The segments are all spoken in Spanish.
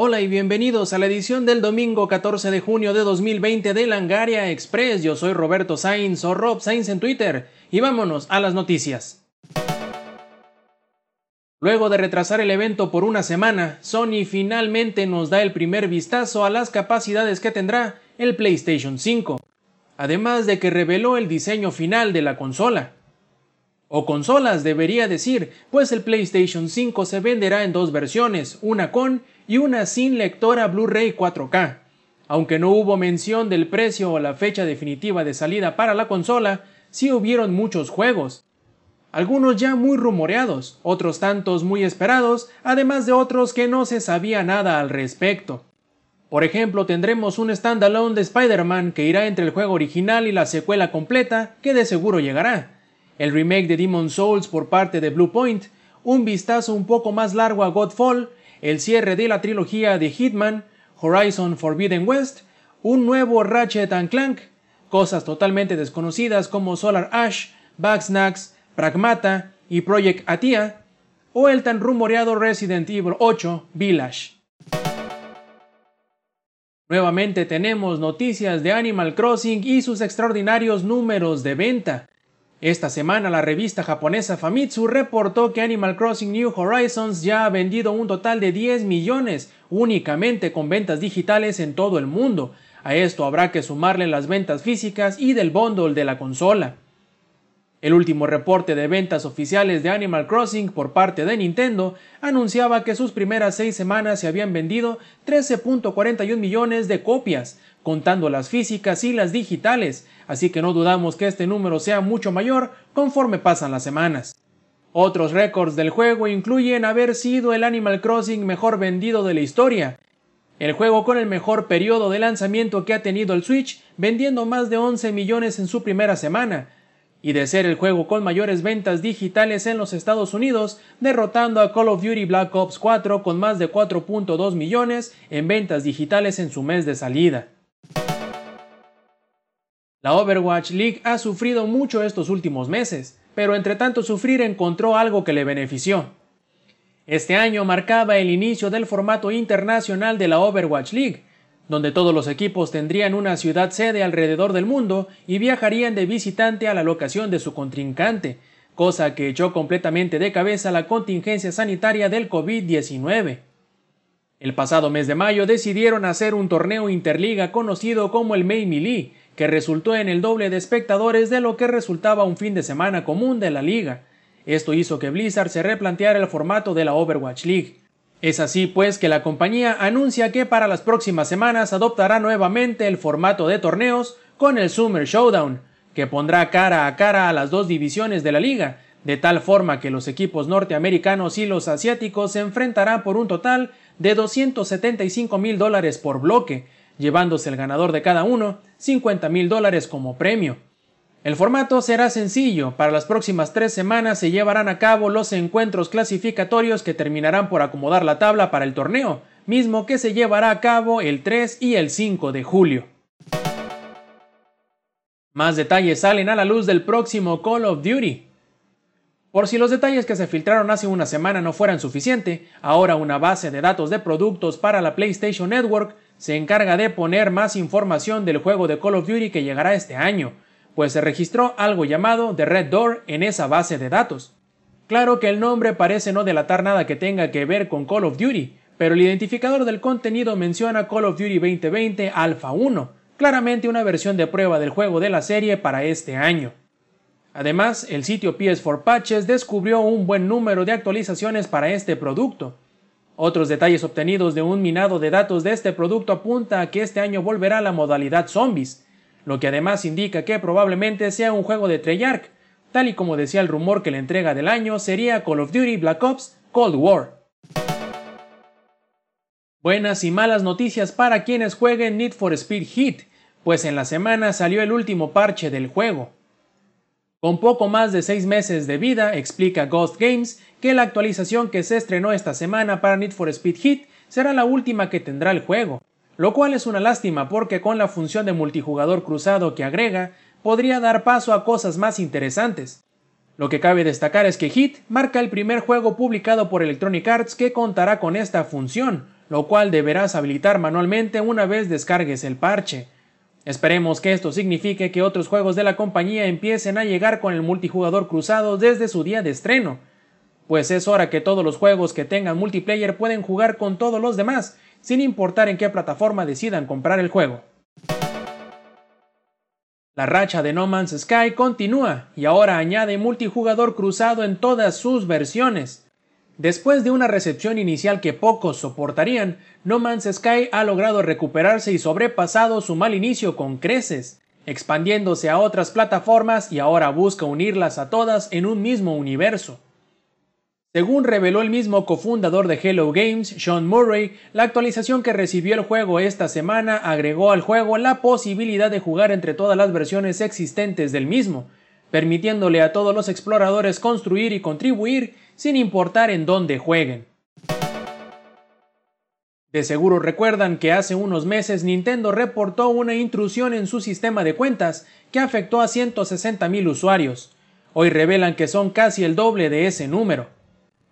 Hola y bienvenidos a la edición del domingo 14 de junio de 2020 de Langaria Express. Yo soy Roberto Sainz o Rob Sainz en Twitter y vámonos a las noticias. Luego de retrasar el evento por una semana, Sony finalmente nos da el primer vistazo a las capacidades que tendrá el PlayStation 5, además de que reveló el diseño final de la consola. O consolas debería decir, pues el PlayStation 5 se venderá en dos versiones, una con y una sin lectora Blu-ray 4K. Aunque no hubo mención del precio o la fecha definitiva de salida para la consola, sí hubieron muchos juegos. Algunos ya muy rumoreados, otros tantos muy esperados, además de otros que no se sabía nada al respecto. Por ejemplo, tendremos un standalone de Spider-Man que irá entre el juego original y la secuela completa, que de seguro llegará. El remake de Demon Souls por parte de Bluepoint, un vistazo un poco más largo a Godfall, el cierre de la trilogía de Hitman, Horizon Forbidden West, un nuevo Ratchet Clank, cosas totalmente desconocidas como Solar Ash, Bugsnax, Pragmata y Project Atia, o el tan rumoreado Resident Evil 8 Village. Nuevamente tenemos noticias de Animal Crossing y sus extraordinarios números de venta. Esta semana la revista japonesa Famitsu reportó que Animal Crossing New Horizons ya ha vendido un total de 10 millones únicamente con ventas digitales en todo el mundo. A esto habrá que sumarle las ventas físicas y del bundle de la consola. El último reporte de ventas oficiales de Animal Crossing por parte de Nintendo anunciaba que sus primeras seis semanas se habían vendido 13.41 millones de copias, contando las físicas y las digitales, así que no dudamos que este número sea mucho mayor conforme pasan las semanas. Otros récords del juego incluyen haber sido el Animal Crossing mejor vendido de la historia, el juego con el mejor periodo de lanzamiento que ha tenido el Switch, vendiendo más de 11 millones en su primera semana, y de ser el juego con mayores ventas digitales en los Estados Unidos, derrotando a Call of Duty Black Ops 4 con más de 4.2 millones en ventas digitales en su mes de salida. La Overwatch League ha sufrido mucho estos últimos meses, pero entre tanto sufrir encontró algo que le benefició. Este año marcaba el inicio del formato internacional de la Overwatch League, donde todos los equipos tendrían una ciudad sede alrededor del mundo y viajarían de visitante a la locación de su contrincante, cosa que echó completamente de cabeza la contingencia sanitaria del COVID-19. El pasado mes de mayo decidieron hacer un torneo interliga conocido como el May Melee, que resultó en el doble de espectadores de lo que resultaba un fin de semana común de la liga. Esto hizo que Blizzard se replanteara el formato de la Overwatch League. Es así pues que la compañía anuncia que para las próximas semanas adoptará nuevamente el formato de torneos con el Summer Showdown, que pondrá cara a cara a las dos divisiones de la liga, de tal forma que los equipos norteamericanos y los asiáticos se enfrentarán por un total de 275 mil dólares por bloque, llevándose el ganador de cada uno 50 mil dólares como premio. El formato será sencillo, para las próximas tres semanas se llevarán a cabo los encuentros clasificatorios que terminarán por acomodar la tabla para el torneo, mismo que se llevará a cabo el 3 y el 5 de julio. Más detalles salen a la luz del próximo Call of Duty. Por si los detalles que se filtraron hace una semana no fueran suficiente, ahora una base de datos de productos para la PlayStation Network se encarga de poner más información del juego de Call of Duty que llegará este año, pues se registró algo llamado The Red Door en esa base de datos. Claro que el nombre parece no delatar nada que tenga que ver con Call of Duty, pero el identificador del contenido menciona Call of Duty 2020 Alpha 1, claramente una versión de prueba del juego de la serie para este año. Además, el sitio PS4 Patches descubrió un buen número de actualizaciones para este producto. Otros detalles obtenidos de un minado de datos de este producto apunta a que este año volverá la modalidad zombies, lo que además indica que probablemente sea un juego de Treyarch, tal y como decía el rumor que la entrega del año sería Call of Duty Black Ops Cold War. Buenas y malas noticias para quienes jueguen Need for Speed Heat, pues en la semana salió el último parche del juego. Con poco más de 6 meses de vida, explica Ghost Games que la actualización que se estrenó esta semana para Need for Speed Heat será la última que tendrá el juego, lo cual es una lástima porque con la función de multijugador cruzado que agrega, podría dar paso a cosas más interesantes. Lo que cabe destacar es que Hit marca el primer juego publicado por Electronic Arts que contará con esta función, lo cual deberás habilitar manualmente una vez descargues el parche. Esperemos que esto signifique que otros juegos de la compañía empiecen a llegar con el multijugador cruzado desde su día de estreno, pues es hora que todos los juegos que tengan multiplayer pueden jugar con todos los demás, sin importar en qué plataforma decidan comprar el juego. La racha de No Man's Sky continúa y ahora añade multijugador cruzado en todas sus versiones. Después de una recepción inicial que pocos soportarían, No Man's Sky ha logrado recuperarse y sobrepasado su mal inicio con creces, expandiéndose a otras plataformas y ahora busca unirlas a todas en un mismo universo. Según reveló el mismo cofundador de Hello Games, Sean Murray, la actualización que recibió el juego esta semana agregó al juego la posibilidad de jugar entre todas las versiones existentes del mismo, permitiéndole a todos los exploradores construir y contribuir sin importar en dónde jueguen. De seguro recuerdan que hace unos meses Nintendo reportó una intrusión en su sistema de cuentas que afectó a 160.000 usuarios. Hoy revelan que son casi el doble de ese número.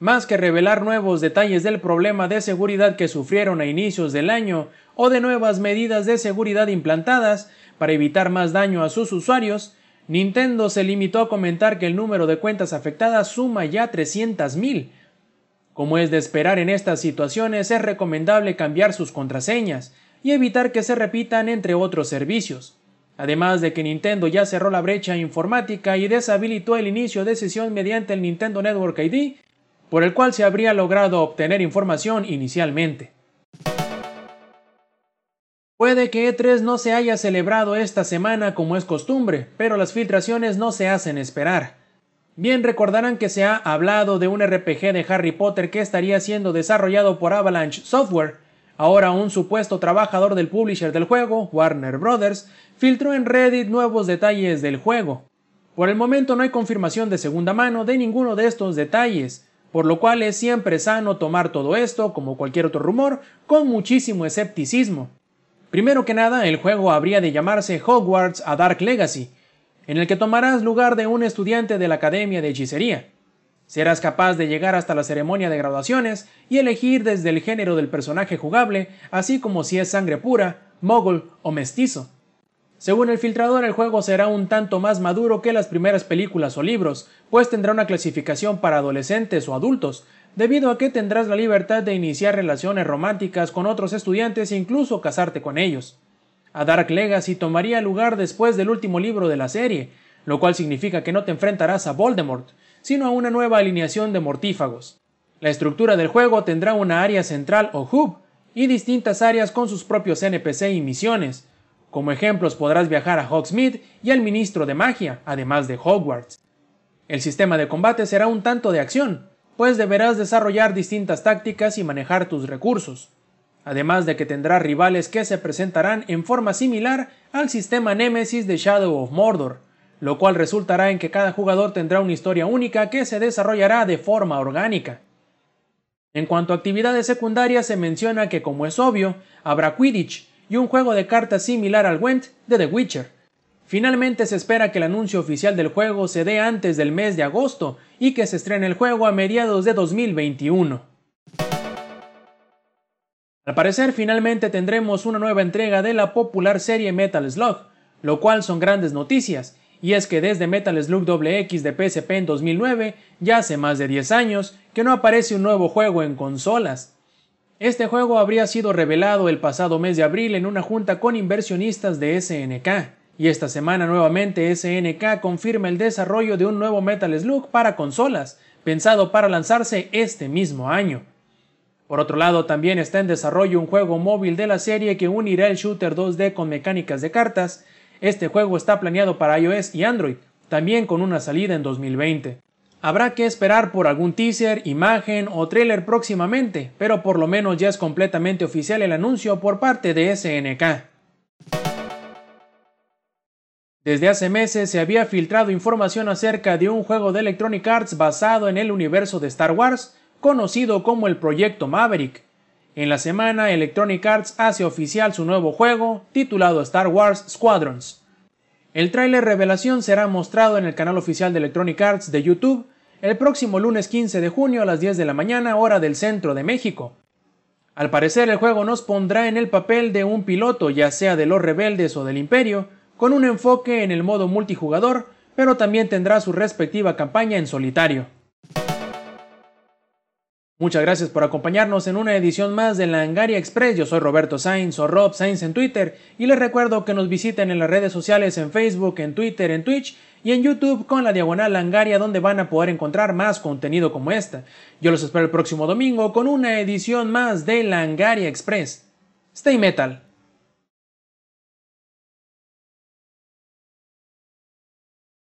Más que revelar nuevos detalles del problema de seguridad que sufrieron a inicios del año o de nuevas medidas de seguridad implantadas para evitar más daño a sus usuarios, Nintendo se limitó a comentar que el número de cuentas afectadas suma ya 300.000. Como es de esperar en estas situaciones, es recomendable cambiar sus contraseñas y evitar que se repitan entre otros servicios. Además de que Nintendo ya cerró la brecha informática y deshabilitó el inicio de sesión mediante el Nintendo Network ID por el cual se habría logrado obtener información inicialmente. Puede que E3 no se haya celebrado esta semana como es costumbre, pero las filtraciones no se hacen esperar. Bien recordarán que se ha hablado de un RPG de Harry Potter que estaría siendo desarrollado por Avalanche Software. Ahora un supuesto trabajador del publisher del juego, Warner Brothers, filtró en Reddit nuevos detalles del juego. Por el momento no hay confirmación de segunda mano de ninguno de estos detalles, por lo cual es siempre sano tomar todo esto, como cualquier otro rumor, con muchísimo escepticismo. Primero que nada, el juego habría de llamarse Hogwarts a Dark Legacy, en el que tomarás lugar de un estudiante de la Academia de Hechicería. Serás capaz de llegar hasta la ceremonia de graduaciones y elegir desde el género del personaje jugable, así como si es sangre pura, mogul o mestizo. Según el filtrador, el juego será un tanto más maduro que las primeras películas o libros, pues tendrá una clasificación para adolescentes o adultos, debido a que tendrás la libertad de iniciar relaciones románticas con otros estudiantes e incluso casarte con ellos. A Dark Legacy tomaría lugar después del último libro de la serie, lo cual significa que no te enfrentarás a Voldemort, sino a una nueva alineación de mortífagos. La estructura del juego tendrá una área central o hub, y distintas áreas con sus propios NPC y misiones, como ejemplos podrás viajar a Hogsmeade y al Ministro de Magia, además de Hogwarts. El sistema de combate será un tanto de acción, pues deberás desarrollar distintas tácticas y manejar tus recursos, además de que tendrás rivales que se presentarán en forma similar al sistema Nemesis de Shadow of Mordor, lo cual resultará en que cada jugador tendrá una historia única que se desarrollará de forma orgánica. En cuanto a actividades secundarias se menciona que como es obvio, habrá Quidditch, y un juego de cartas similar al Went de The Witcher. Finalmente se espera que el anuncio oficial del juego se dé antes del mes de agosto y que se estrene el juego a mediados de 2021. Al parecer finalmente tendremos una nueva entrega de la popular serie Metal Slug, lo cual son grandes noticias, y es que desde Metal Slug X de PSP en 2009, ya hace más de 10 años, que no aparece un nuevo juego en consolas. Este juego habría sido revelado el pasado mes de abril en una junta con inversionistas de SNK, y esta semana nuevamente SNK confirma el desarrollo de un nuevo Metal Slug para consolas, pensado para lanzarse este mismo año. Por otro lado, también está en desarrollo un juego móvil de la serie que unirá el shooter 2D con mecánicas de cartas. Este juego está planeado para iOS y Android, también con una salida en 2020. Habrá que esperar por algún teaser, imagen o trailer próximamente, pero por lo menos ya es completamente oficial el anuncio por parte de SNK. Desde hace meses se había filtrado información acerca de un juego de Electronic Arts basado en el universo de Star Wars, conocido como el Proyecto Maverick. En la semana, Electronic Arts hace oficial su nuevo juego, titulado Star Wars Squadrons. El tráiler revelación será mostrado en el canal oficial de Electronic Arts de YouTube el próximo lunes 15 de junio a las 10 de la mañana hora del centro de México. Al parecer el juego nos pondrá en el papel de un piloto ya sea de los rebeldes o del imperio, con un enfoque en el modo multijugador, pero también tendrá su respectiva campaña en solitario. Muchas gracias por acompañarnos en una edición más de la Angaria Express. Yo soy Roberto Sainz o Rob Sainz en Twitter y les recuerdo que nos visiten en las redes sociales en Facebook, en Twitter, en Twitch y en YouTube con la diagonal Langaria donde van a poder encontrar más contenido como esta. Yo los espero el próximo domingo con una edición más de Langaria Express. Stay Metal.